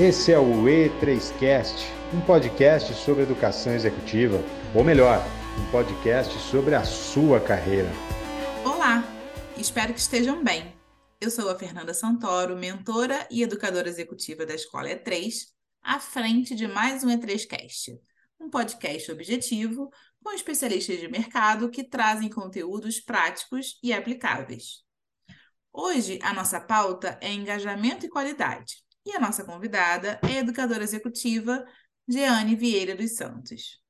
Esse é o E3Cast, um podcast sobre educação executiva, ou melhor, um podcast sobre a sua carreira. Olá, espero que estejam bem. Eu sou a Fernanda Santoro, mentora e educadora executiva da Escola E3, à frente de mais um E3Cast, um podcast objetivo com especialistas de mercado que trazem conteúdos práticos e aplicáveis. Hoje, a nossa pauta é engajamento e qualidade. E a nossa convidada é educadora executiva Jeane Vieira dos Santos.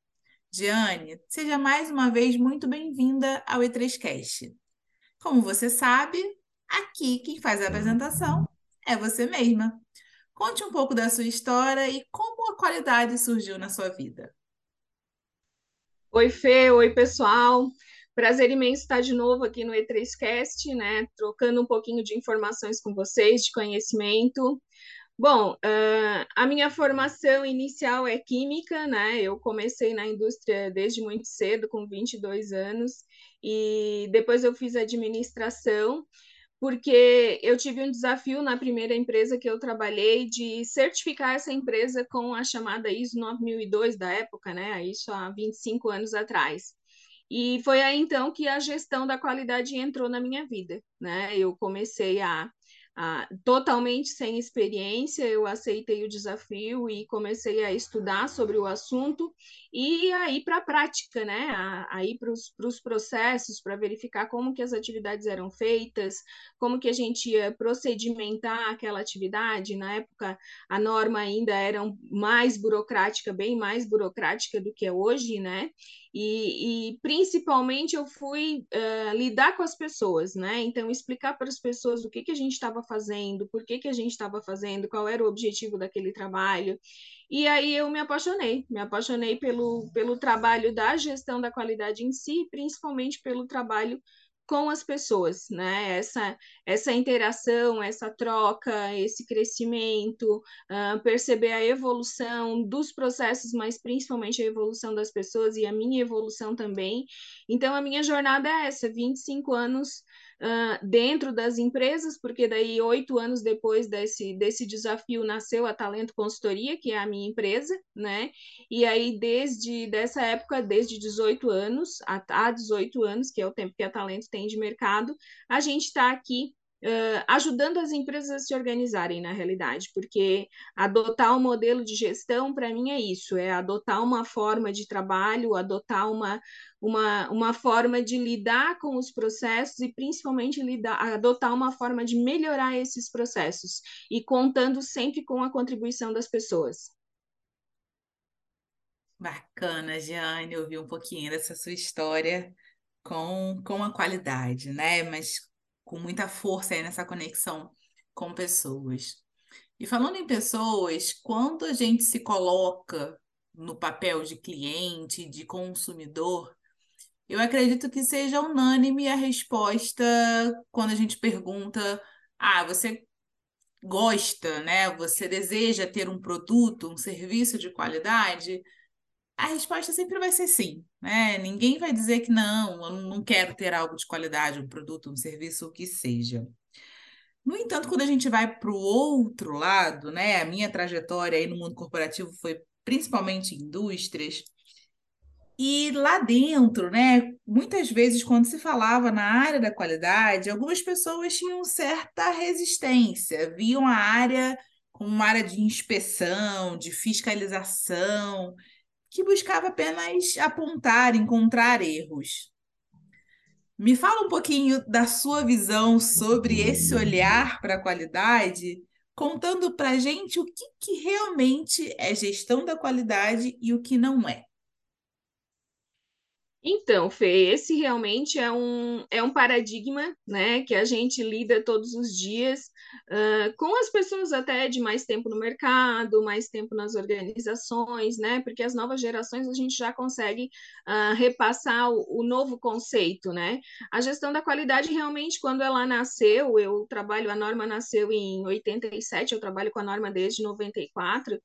Jeane, seja mais uma vez muito bem-vinda ao E3Cast. Como você sabe, aqui quem faz a apresentação é você mesma. Conte um pouco da sua história e como a qualidade surgiu na sua vida. Oi, Fê, oi, pessoal. Prazer imenso estar de novo aqui no E3Cast, né? Trocando um pouquinho de informações com vocês, de conhecimento. Bom, uh, a minha formação inicial é química, né? Eu comecei na indústria desde muito cedo, com 22 anos, e depois eu fiz administração, porque eu tive um desafio na primeira empresa que eu trabalhei de certificar essa empresa com a chamada ISO 9002 da época, né? Isso há 25 anos atrás. E foi aí então que a gestão da qualidade entrou na minha vida, né? Eu comecei a ah, totalmente sem experiência, eu aceitei o desafio e comecei a estudar sobre o assunto e aí para a prática, né? Aí para os processos, para verificar como que as atividades eram feitas, como que a gente ia procedimentar aquela atividade. Na época, a norma ainda era mais burocrática, bem mais burocrática do que é hoje, né? E, e, principalmente eu fui uh, lidar com as pessoas, né? Então, explicar para as pessoas o que, que a gente estava fazendo, por que, que a gente estava fazendo, qual era o objetivo daquele trabalho. E aí eu me apaixonei, me apaixonei pelo, pelo trabalho da gestão da qualidade em si, principalmente pelo trabalho com as pessoas, né? Essa, essa interação, essa troca, esse crescimento, uh, perceber a evolução dos processos, mas principalmente a evolução das pessoas e a minha evolução também. Então, a minha jornada é essa: 25 anos uh, dentro das empresas, porque daí oito anos depois desse, desse desafio nasceu a Talento Consultoria, que é a minha empresa, né? E aí desde dessa época, desde 18 anos, a 18 anos, que é o tempo que a Talento tem de mercado, a gente está aqui Uh, ajudando as empresas a se organizarem na realidade, porque adotar um modelo de gestão, para mim, é isso: é adotar uma forma de trabalho, adotar uma, uma, uma forma de lidar com os processos e, principalmente, lidar, adotar uma forma de melhorar esses processos e contando sempre com a contribuição das pessoas. Bacana, Jeane, ouvir um pouquinho dessa sua história com, com a qualidade, né? Mas com muita força aí nessa conexão com pessoas. E falando em pessoas, quando a gente se coloca no papel de cliente, de consumidor, eu acredito que seja unânime a resposta quando a gente pergunta: ah, você gosta, né? Você deseja ter um produto, um serviço de qualidade? A resposta sempre vai ser sim, né? Ninguém vai dizer que não, eu não quero ter algo de qualidade, um produto, um serviço, o que seja. No entanto, quando a gente vai para o outro lado, né? A minha trajetória aí no mundo corporativo foi principalmente indústrias. E lá dentro, né, muitas vezes, quando se falava na área da qualidade, algumas pessoas tinham certa resistência, viam a área como uma área de inspeção, de fiscalização, que buscava apenas apontar, encontrar erros. Me fala um pouquinho da sua visão sobre esse olhar para a qualidade, contando para gente o que, que realmente é gestão da qualidade e o que não é. Então, Fê, esse realmente é um, é um paradigma né, que a gente lida todos os dias uh, com as pessoas até de mais tempo no mercado, mais tempo nas organizações, né? Porque as novas gerações a gente já consegue uh, repassar o, o, novo conceito, né? A gestão da qualidade realmente, quando ela nasceu, eu trabalho, a norma nasceu em 87, eu trabalho com a norma desde 94,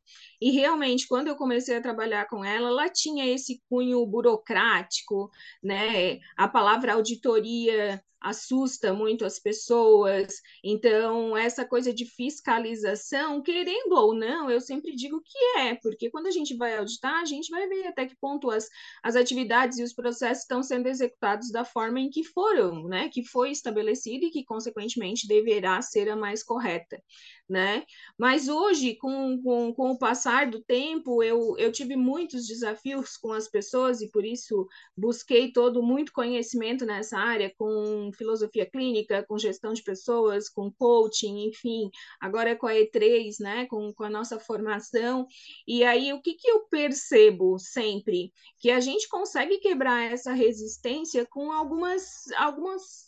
e realmente, quando eu comecei a trabalhar com ela, ela tinha esse cunho burocrático, né? A palavra auditoria assusta muito as pessoas. Então, essa coisa de fiscalização, querendo ou não, eu sempre digo que é, porque quando a gente vai auditar, a gente vai ver até que ponto as, as atividades e os processos estão sendo executados da forma em que foram, né? Que foi estabelecido e que, consequentemente, deverá ser a mais correta né? Mas hoje, com, com, com o passar do tempo, eu, eu tive muitos desafios com as pessoas e por isso busquei todo muito conhecimento nessa área, com filosofia clínica, com gestão de pessoas, com coaching, enfim, agora é com a E3, né? Com, com a nossa formação. E aí, o que, que eu percebo sempre? Que a gente consegue quebrar essa resistência com algumas, algumas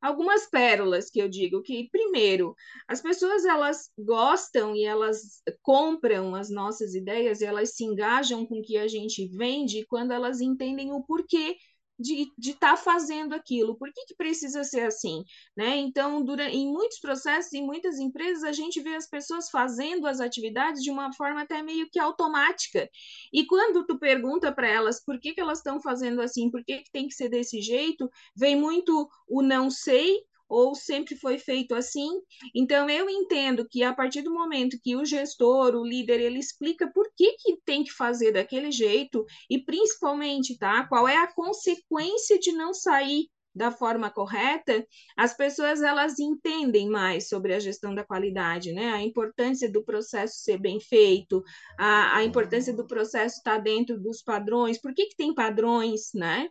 algumas pérolas que eu digo que primeiro as pessoas elas gostam e elas compram as nossas ideias e elas se engajam com o que a gente vende quando elas entendem o porquê de estar tá fazendo aquilo. Por que, que precisa ser assim? Né? Então, durante, em muitos processos, em muitas empresas, a gente vê as pessoas fazendo as atividades de uma forma até meio que automática. E quando tu pergunta para elas por que, que elas estão fazendo assim, por que, que tem que ser desse jeito, vem muito o não sei ou sempre foi feito assim. Então, eu entendo que a partir do momento que o gestor, o líder, ele explica por que, que tem que fazer daquele jeito e, principalmente, tá, qual é a consequência de não sair da forma correta, as pessoas elas entendem mais sobre a gestão da qualidade, né? A importância do processo ser bem feito, a, a importância do processo estar dentro dos padrões, por que, que tem padrões, né?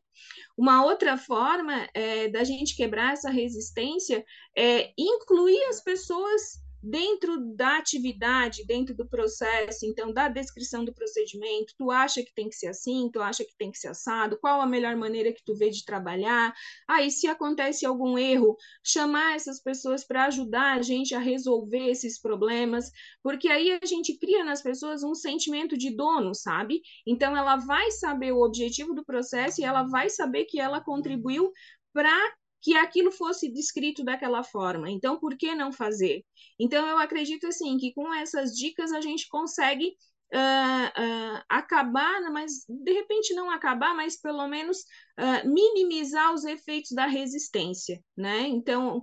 Uma outra forma é, da gente quebrar essa resistência é incluir as pessoas dentro da atividade, dentro do processo, então, da descrição do procedimento, tu acha que tem que ser assim, tu acha que tem que ser assado, qual a melhor maneira que tu vê de trabalhar, aí se acontece algum erro, chamar essas pessoas para ajudar a gente a resolver esses problemas, porque aí a gente cria nas pessoas um sentimento de dono, sabe? Então ela vai saber o objetivo do processo e ela vai saber que ela contribuiu para que aquilo fosse descrito daquela forma. Então, por que não fazer? Então, eu acredito assim que com essas dicas a gente consegue uh, uh, acabar, mas de repente não acabar, mas pelo menos uh, minimizar os efeitos da resistência, né? Então,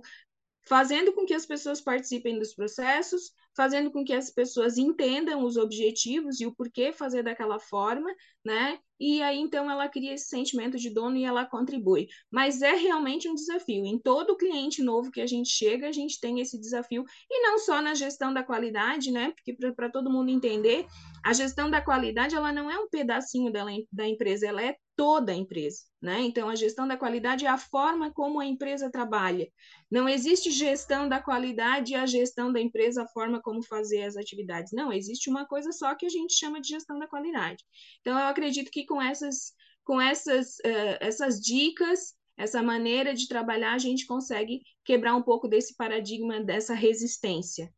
fazendo com que as pessoas participem dos processos, fazendo com que as pessoas entendam os objetivos e o porquê fazer daquela forma, né? E aí então ela cria esse sentimento de dono e ela contribui. Mas é realmente um desafio. Em todo cliente novo que a gente chega, a gente tem esse desafio e não só na gestão da qualidade, né? Porque para todo mundo entender, a gestão da qualidade ela não é um pedacinho dela, da empresa, ela é toda a empresa, né? Então a gestão da qualidade é a forma como a empresa trabalha. Não existe gestão da qualidade e a gestão da empresa, a forma como fazer as atividades. Não, existe uma coisa só que a gente chama de gestão da qualidade. Então eu acredito que com essas com essas uh, essas dicas essa maneira de trabalhar, a gente consegue quebrar um pouco desse paradigma, dessa resistência.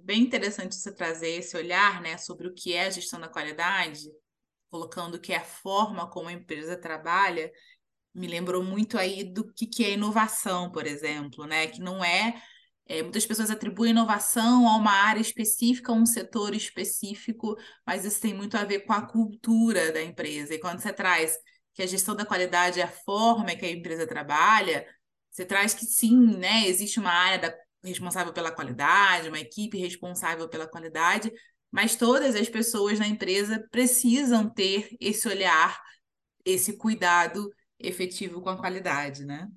Bem interessante você trazer esse olhar né, sobre o que é a gestão da qualidade, colocando que é a forma como a empresa trabalha, me lembrou muito aí do que, que é inovação, por exemplo, né? Que não é, é, Muitas pessoas atribuem inovação a uma área específica, a um setor específico, mas isso tem muito a ver com a cultura da empresa. E quando você traz que a gestão da qualidade é a forma que a empresa trabalha, você traz que sim, né? Existe uma área da, responsável pela qualidade, uma equipe responsável pela qualidade, mas todas as pessoas na empresa precisam ter esse olhar, esse cuidado efetivo com a qualidade, né?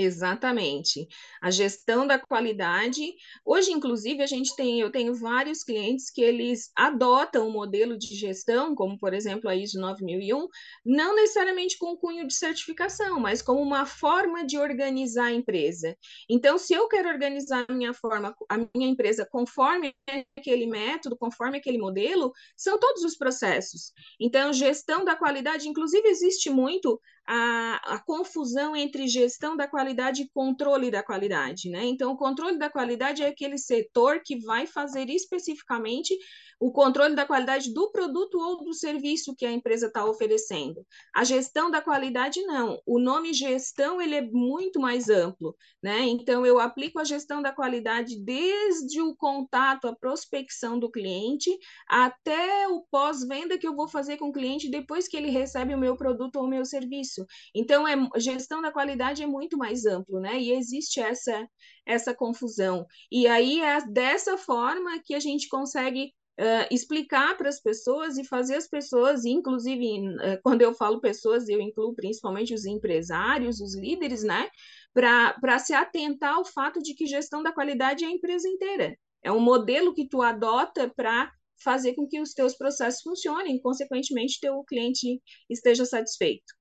Exatamente. A gestão da qualidade. Hoje, inclusive, a gente tem, eu tenho vários clientes que eles adotam o modelo de gestão, como por exemplo a ISO 9001, não necessariamente com cunho de certificação, mas como uma forma de organizar a empresa. Então, se eu quero organizar a minha forma, a minha empresa conforme aquele método, conforme aquele modelo, são todos os processos. Então, gestão da qualidade, inclusive, existe muito a, a confusão entre gestão da qualidade qualidade e controle da qualidade, né? Então, o controle da qualidade é aquele setor que vai fazer especificamente o controle da qualidade do produto ou do serviço que a empresa está oferecendo. A gestão da qualidade, não. O nome gestão, ele é muito mais amplo, né? Então, eu aplico a gestão da qualidade desde o contato, a prospecção do cliente, até o pós-venda que eu vou fazer com o cliente depois que ele recebe o meu produto ou o meu serviço. Então, é, gestão da qualidade é muito mais amplo, né? E existe essa, essa confusão. E aí, é dessa forma que a gente consegue uh, explicar para as pessoas e fazer as pessoas, inclusive, uh, quando eu falo pessoas, eu incluo principalmente os empresários, os líderes, né? Para se atentar ao fato de que gestão da qualidade é a empresa inteira. É um modelo que tu adota para fazer com que os teus processos funcionem, consequentemente, teu cliente esteja satisfeito.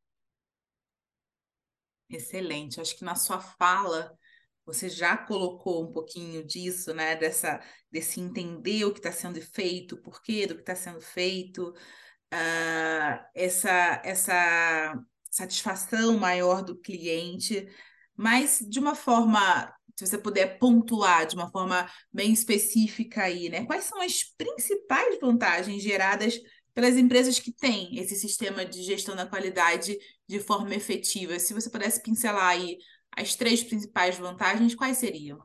Excelente. Acho que na sua fala você já colocou um pouquinho disso, né? Dessa, desse entender o que está sendo feito, o porquê do que está sendo feito, uh, essa, essa satisfação maior do cliente, mas de uma forma, se você puder pontuar de uma forma bem específica aí, né? Quais são as principais vantagens geradas pelas empresas que têm esse sistema de gestão da qualidade de forma efetiva? Se você pudesse pincelar aí as três principais vantagens, quais seriam?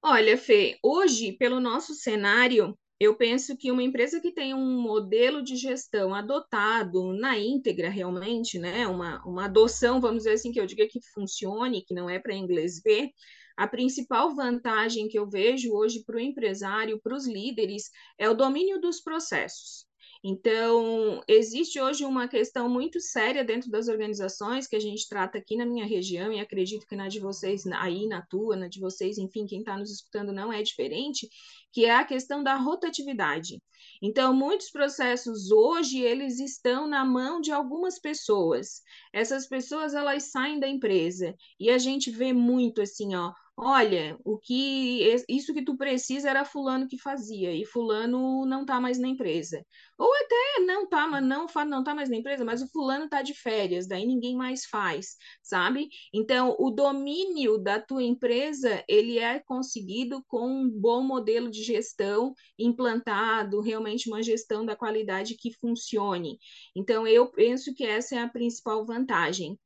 Olha, Fê, hoje, pelo nosso cenário, eu penso que uma empresa que tem um modelo de gestão adotado na íntegra, realmente, né, uma, uma adoção, vamos dizer assim, que eu diga que funcione, que não é para inglês ver, a principal vantagem que eu vejo hoje para o empresário, para os líderes, é o domínio dos processos. Então, existe hoje uma questão muito séria dentro das organizações que a gente trata aqui na minha região, e acredito que na de vocês, aí na tua, na de vocês, enfim, quem está nos escutando não é diferente, que é a questão da rotatividade. Então, muitos processos hoje, eles estão na mão de algumas pessoas. Essas pessoas, elas saem da empresa, e a gente vê muito assim, ó, olha, o que isso que tu precisa era fulano que fazia e fulano não tá mais na empresa. Ou até não tá, mas não não tá mais na empresa, mas o fulano tá de férias, daí ninguém mais faz, sabe? Então, o domínio da tua empresa, ele é conseguido com um bom modelo de gestão implantado, realmente uma gestão da qualidade que funcione. Então, eu penso que essa é a principal vantagem.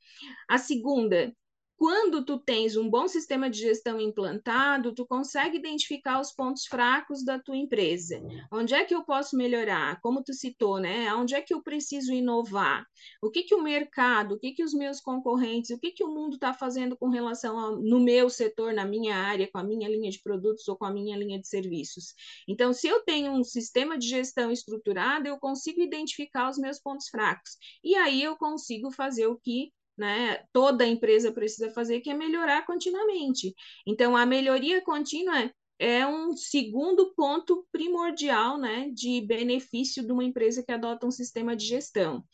A segunda, quando tu tens um bom sistema de gestão implantado, tu consegue identificar os pontos fracos da tua empresa. Onde é que eu posso melhorar? Como tu citou, né? Onde é que eu preciso inovar? O que que o mercado, o que que os meus concorrentes, o que que o mundo está fazendo com relação ao, no meu setor, na minha área, com a minha linha de produtos ou com a minha linha de serviços? Então, se eu tenho um sistema de gestão estruturado, eu consigo identificar os meus pontos fracos. E aí eu consigo fazer o que né, toda empresa precisa fazer, que é melhorar continuamente. Então, a melhoria contínua é um segundo ponto primordial né, de benefício de uma empresa que adota um sistema de gestão.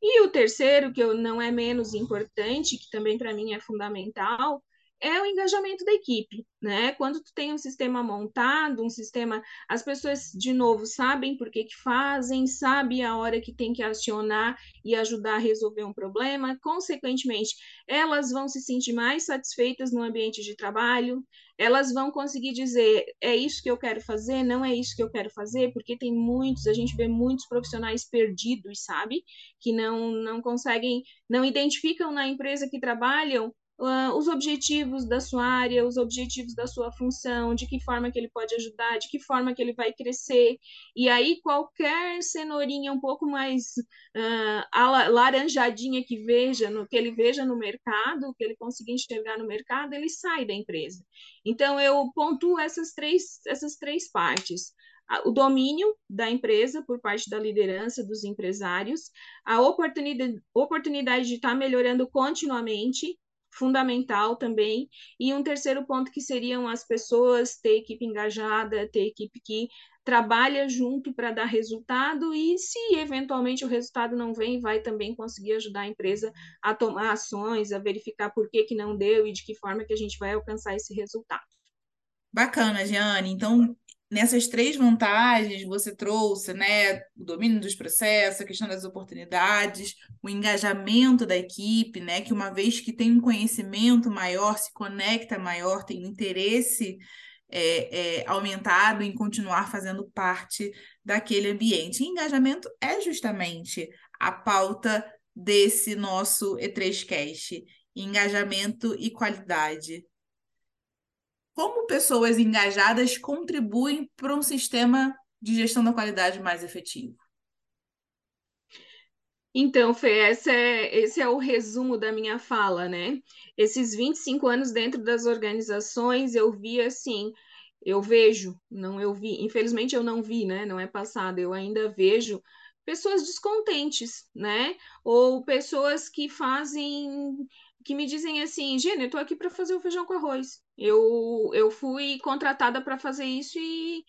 E o terceiro, que não é menos importante, que também para mim é fundamental, é o engajamento da equipe, né? Quando tu tem um sistema montado, um sistema, as pessoas de novo sabem por que que fazem, sabem a hora que tem que acionar e ajudar a resolver um problema, consequentemente, elas vão se sentir mais satisfeitas no ambiente de trabalho, elas vão conseguir dizer, é isso que eu quero fazer, não é isso que eu quero fazer, porque tem muitos, a gente vê muitos profissionais perdidos, sabe? Que não não conseguem, não identificam na empresa que trabalham uh, os objetivos da sua área, os objetivos da sua função, de que forma que ele pode ajudar, de que forma que ele vai crescer. E aí qualquer cenourinha um pouco mais uh, laranjadinha que veja, no, que ele veja no mercado, que ele consiga enxergar no mercado, ele sai da empresa. Então eu pontuo essas três, essas três partes o domínio da empresa por parte da liderança dos empresários, a oportunidade, oportunidade de estar melhorando continuamente, fundamental também. E um terceiro ponto que seriam as pessoas ter equipe engajada, ter equipe que trabalha junto para dar resultado e se eventualmente o resultado não vem, vai também conseguir ajudar a empresa a tomar ações, a verificar por que, que não deu e de que forma que a gente vai alcançar esse resultado. Bacana, Jeane. Então, nessas três vantagens você trouxe, né, o domínio dos processos, a questão das oportunidades, o engajamento da equipe, né, que uma vez que tem um conhecimento maior, se conecta maior, tem um interesse é, é, aumentado em continuar fazendo parte daquele ambiente. E engajamento é justamente a pauta desse nosso E3Cast, engajamento e qualidade como pessoas engajadas contribuem para um sistema de gestão da qualidade mais efetivo? Então, Fê, esse é, esse é o resumo da minha fala, né? Esses 25 anos dentro das organizações, eu vi assim, eu vejo, não eu vi, infelizmente eu não vi, né? Não é passado, eu ainda vejo pessoas descontentes, né? Ou pessoas que fazem que me dizem assim, Gênia, eu tô aqui para fazer o feijão com arroz. Eu, eu fui contratada para fazer isso e,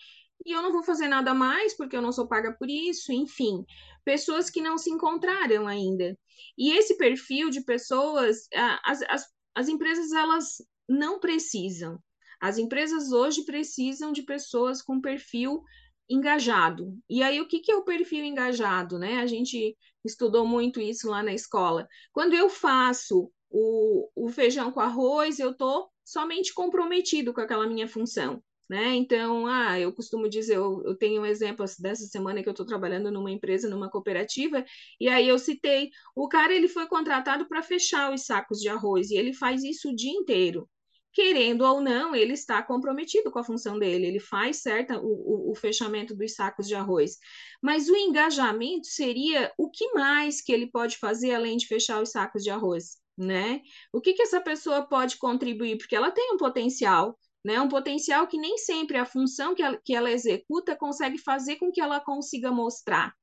e eu não vou fazer nada mais porque eu não sou paga por isso, enfim. Pessoas que não se encontraram ainda. E esse perfil de pessoas, as, as, as empresas, elas não precisam. As empresas hoje precisam de pessoas com perfil engajado. E aí, o que, que é o perfil engajado, né? A gente estudou muito isso lá na escola. Quando eu faço o, o feijão com arroz, eu estou somente comprometido com aquela minha função. Né? Então, ah, eu costumo dizer, eu, eu tenho um exemplo dessa semana que eu estou trabalhando numa empresa, numa cooperativa, e aí eu citei, o cara ele foi contratado para fechar os sacos de arroz, e ele faz isso o dia inteiro. Querendo ou não, ele está comprometido com a função dele, ele faz certa o, o, o fechamento dos sacos de arroz. Mas o engajamento seria o que mais que ele pode fazer além de fechar os sacos de arroz? Né? O que, que essa pessoa pode contribuir? Porque ela tem um potencial, né? Um potencial que nem sempre a função que ela, que ela executa consegue fazer com que ela consiga mostrar.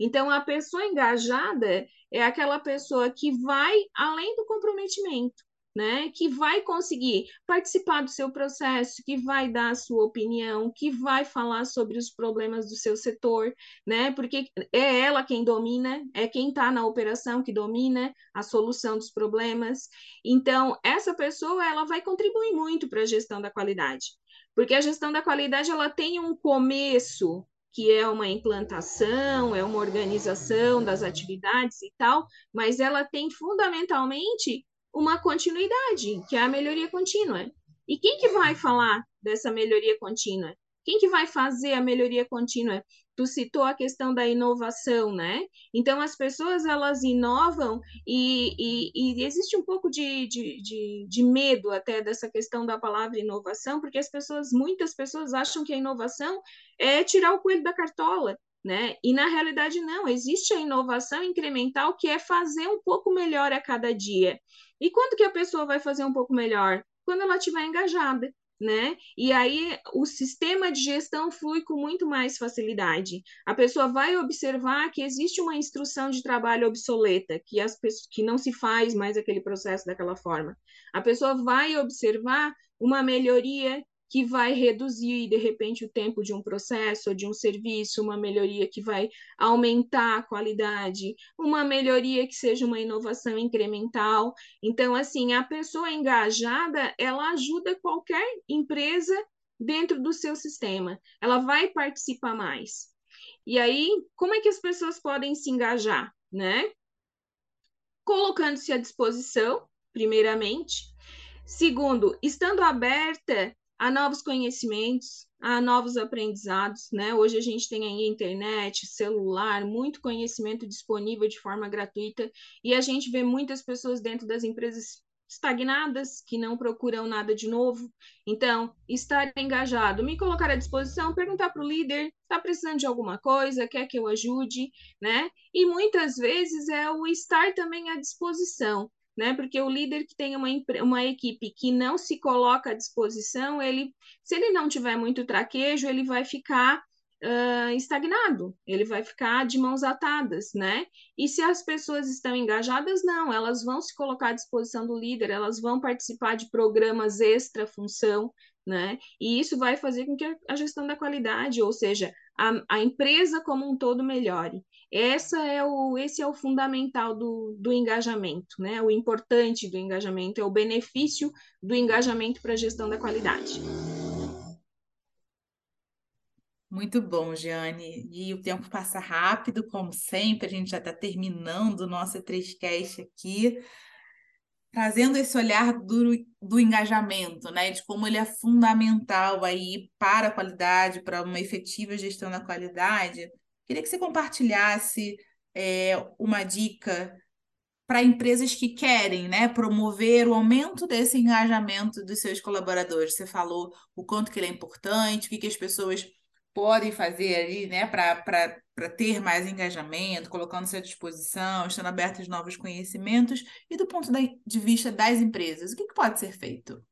Então, a pessoa engajada é aquela pessoa que vai além do comprometimento né, que vai conseguir participar do seu processo, que vai dar a sua opinião, que vai falar sobre os problemas do seu setor, né, porque é ela quem domina, é quem está na operação que domina a solução dos problemas. Então, essa pessoa ela vai contribuir muito para a gestão da qualidade, porque a gestão da qualidade ela tem um começo que é uma implantação, é uma organização das atividades e tal, mas ela tem fundamentalmente uma continuidade, que é a melhoria contínua. E quem que vai falar dessa melhoria contínua? Quem que vai fazer a melhoria contínua? Tu citou a questão da inovação, né? Então, as pessoas, elas inovam e, e, e existe um pouco de, de, de, de, medo até dessa questão da palavra inovação, porque as pessoas, muitas pessoas acham que a inovação é tirar o coelho da cartola, né? E na realidade não, existe a inovação incremental que é fazer um pouco melhor a cada dia. E quando que a pessoa vai fazer um pouco melhor? Quando ela estiver engajada, né? E aí o sistema de gestão flui com muito mais facilidade. A pessoa vai observar que existe uma instrução de trabalho obsoleta, que as pessoas, que não se faz mais aquele processo daquela forma. A pessoa vai observar uma melhoria que vai reduzir, de repente, o tempo de um processo ou de um serviço, uma melhoria que vai aumentar a qualidade, uma melhoria que seja uma inovação incremental. Então, assim, a pessoa engajada, ela ajuda qualquer empresa dentro do seu sistema. Ela vai participar mais. E aí, como é que as pessoas podem se engajar, né? Colocando-se à disposição, primeiramente. Segundo, estando aberta a novos conhecimentos, a novos aprendizados, né? Hoje a gente tem aí internet, celular, muito conhecimento disponível de forma gratuita e a gente vê muitas pessoas dentro das empresas estagnadas, que não procuram nada de novo. Então, estar engajado, me colocar à disposição, perguntar para o líder, está precisando de alguma coisa, quer que eu ajude, né? E muitas vezes é o estar também à disposição né? Porque o líder que tem uma, uma equipe que não se coloca à disposição, ele, se ele não tiver muito traquejo, ele vai ficar uh, estagnado, ele vai ficar de mãos atadas, né? E se as pessoas estão engajadas, não, elas vão se colocar à disposição do líder, elas vão participar de programas extra função, né? E isso vai fazer com que a gestão da qualidade, ou seja, a, a empresa como um todo melhore. Essa é o, esse é o fundamental do, do engajamento, né? O importante do engajamento é o benefício do engajamento para a gestão da qualidade. Muito bom, Giane. E o tempo passa rápido, como sempre, a gente já está terminando o nosso E3Cast aqui, trazendo esse olhar do, do engajamento, né? De como ele é fundamental aí para a qualidade, para uma efetiva gestão da qualidade. Queria que você compartilhasse é, uma dica para empresas que querem né, promover o aumento desse engajamento dos seus colaboradores. Você falou o quanto que ele é importante, o que, que as pessoas podem fazer ali né, para ter mais engajamento, colocando-se à disposição, estando abertos a novos conhecimentos, e do ponto de vista das empresas, o que, que pode ser feito?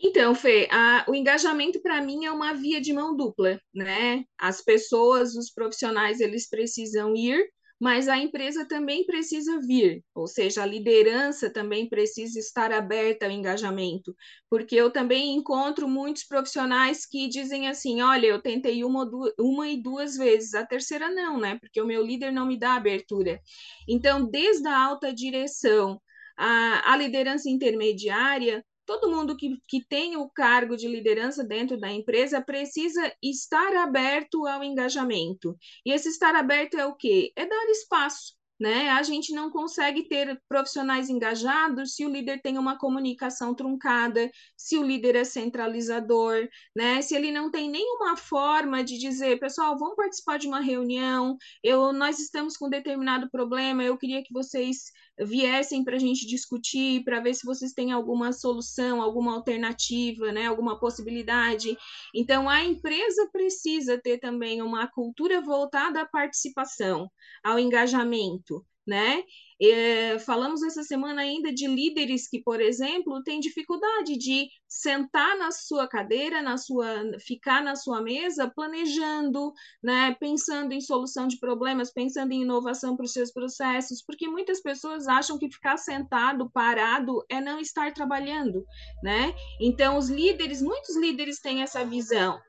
Então, Fê, a, o engajamento para mim é uma via de mão dupla, né? As pessoas, os profissionais, eles precisam ir, mas a empresa também precisa vir, ou seja, a liderança também precisa estar aberta ao engajamento, porque eu também encontro muitos profissionais que dizem assim: olha, eu tentei uma, uma e duas vezes, a terceira não, né? Porque o meu líder não me dá abertura. Então, desde a alta direção, a, a liderança intermediária, todo mundo que, que tem o cargo de liderança dentro da empresa precisa estar aberto ao engajamento. E esse estar aberto é o quê? É dar espaço né? A gente não consegue ter profissionais engajados se o líder tem uma comunicação truncada, se o líder é centralizador, né? Se ele não tem nenhuma forma de dizer, pessoal, vamos participar de uma reunião, eu, nós estamos com determinado problema, eu queria que vocês viessem para a gente discutir, para ver se vocês têm alguma solução, alguma alternativa, né? Alguma possibilidade. Então, a empresa precisa ter também uma cultura voltada à participação, ao engajamento né? É, falamos essa semana ainda de líderes que, por exemplo, têm dificuldade de sentar na sua cadeira, na sua, ficar na sua mesa, planejando, né, pensando em solução de problemas, pensando em inovação para os seus processos, porque muitas pessoas acham que ficar sentado, parado, é não estar trabalhando, né? Então, os líderes, muitos líderes têm essa visão.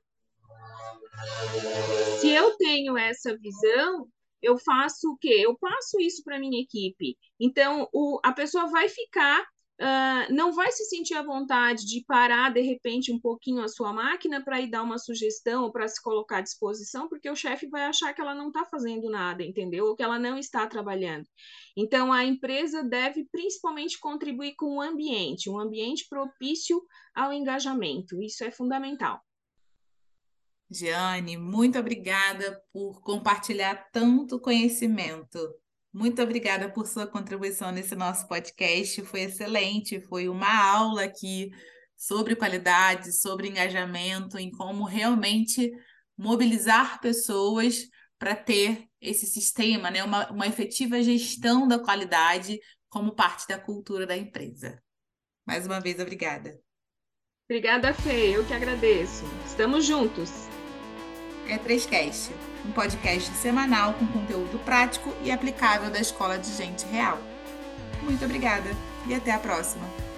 Se eu tenho essa visão, eu faço o quê? Eu passo isso para minha equipe. Então, o, a pessoa vai ficar, uh, não vai se sentir à vontade de parar de repente um pouquinho a sua máquina para ir dar uma sugestão ou para se colocar à disposição, porque o chefe vai achar que ela não está fazendo nada, entendeu? Ou que ela não está trabalhando. Então, a empresa deve principalmente contribuir com o ambiente, um ambiente propício ao engajamento. Isso é fundamental. Giane, muito obrigada por compartilhar tanto conhecimento. Muito obrigada por sua contribuição nesse nosso podcast. Foi excelente, foi uma aula aqui sobre qualidade, sobre engajamento, em como realmente mobilizar pessoas para ter esse sistema, né? uma, uma efetiva gestão da qualidade como parte da cultura da empresa. Mais uma vez, obrigada. Obrigada, Fê. Eu que agradeço. Estamos juntos é 3Cast, um podcast semanal com conteúdo prático e aplicável da Escola de Gente Real. Muito obrigada e até a próxima!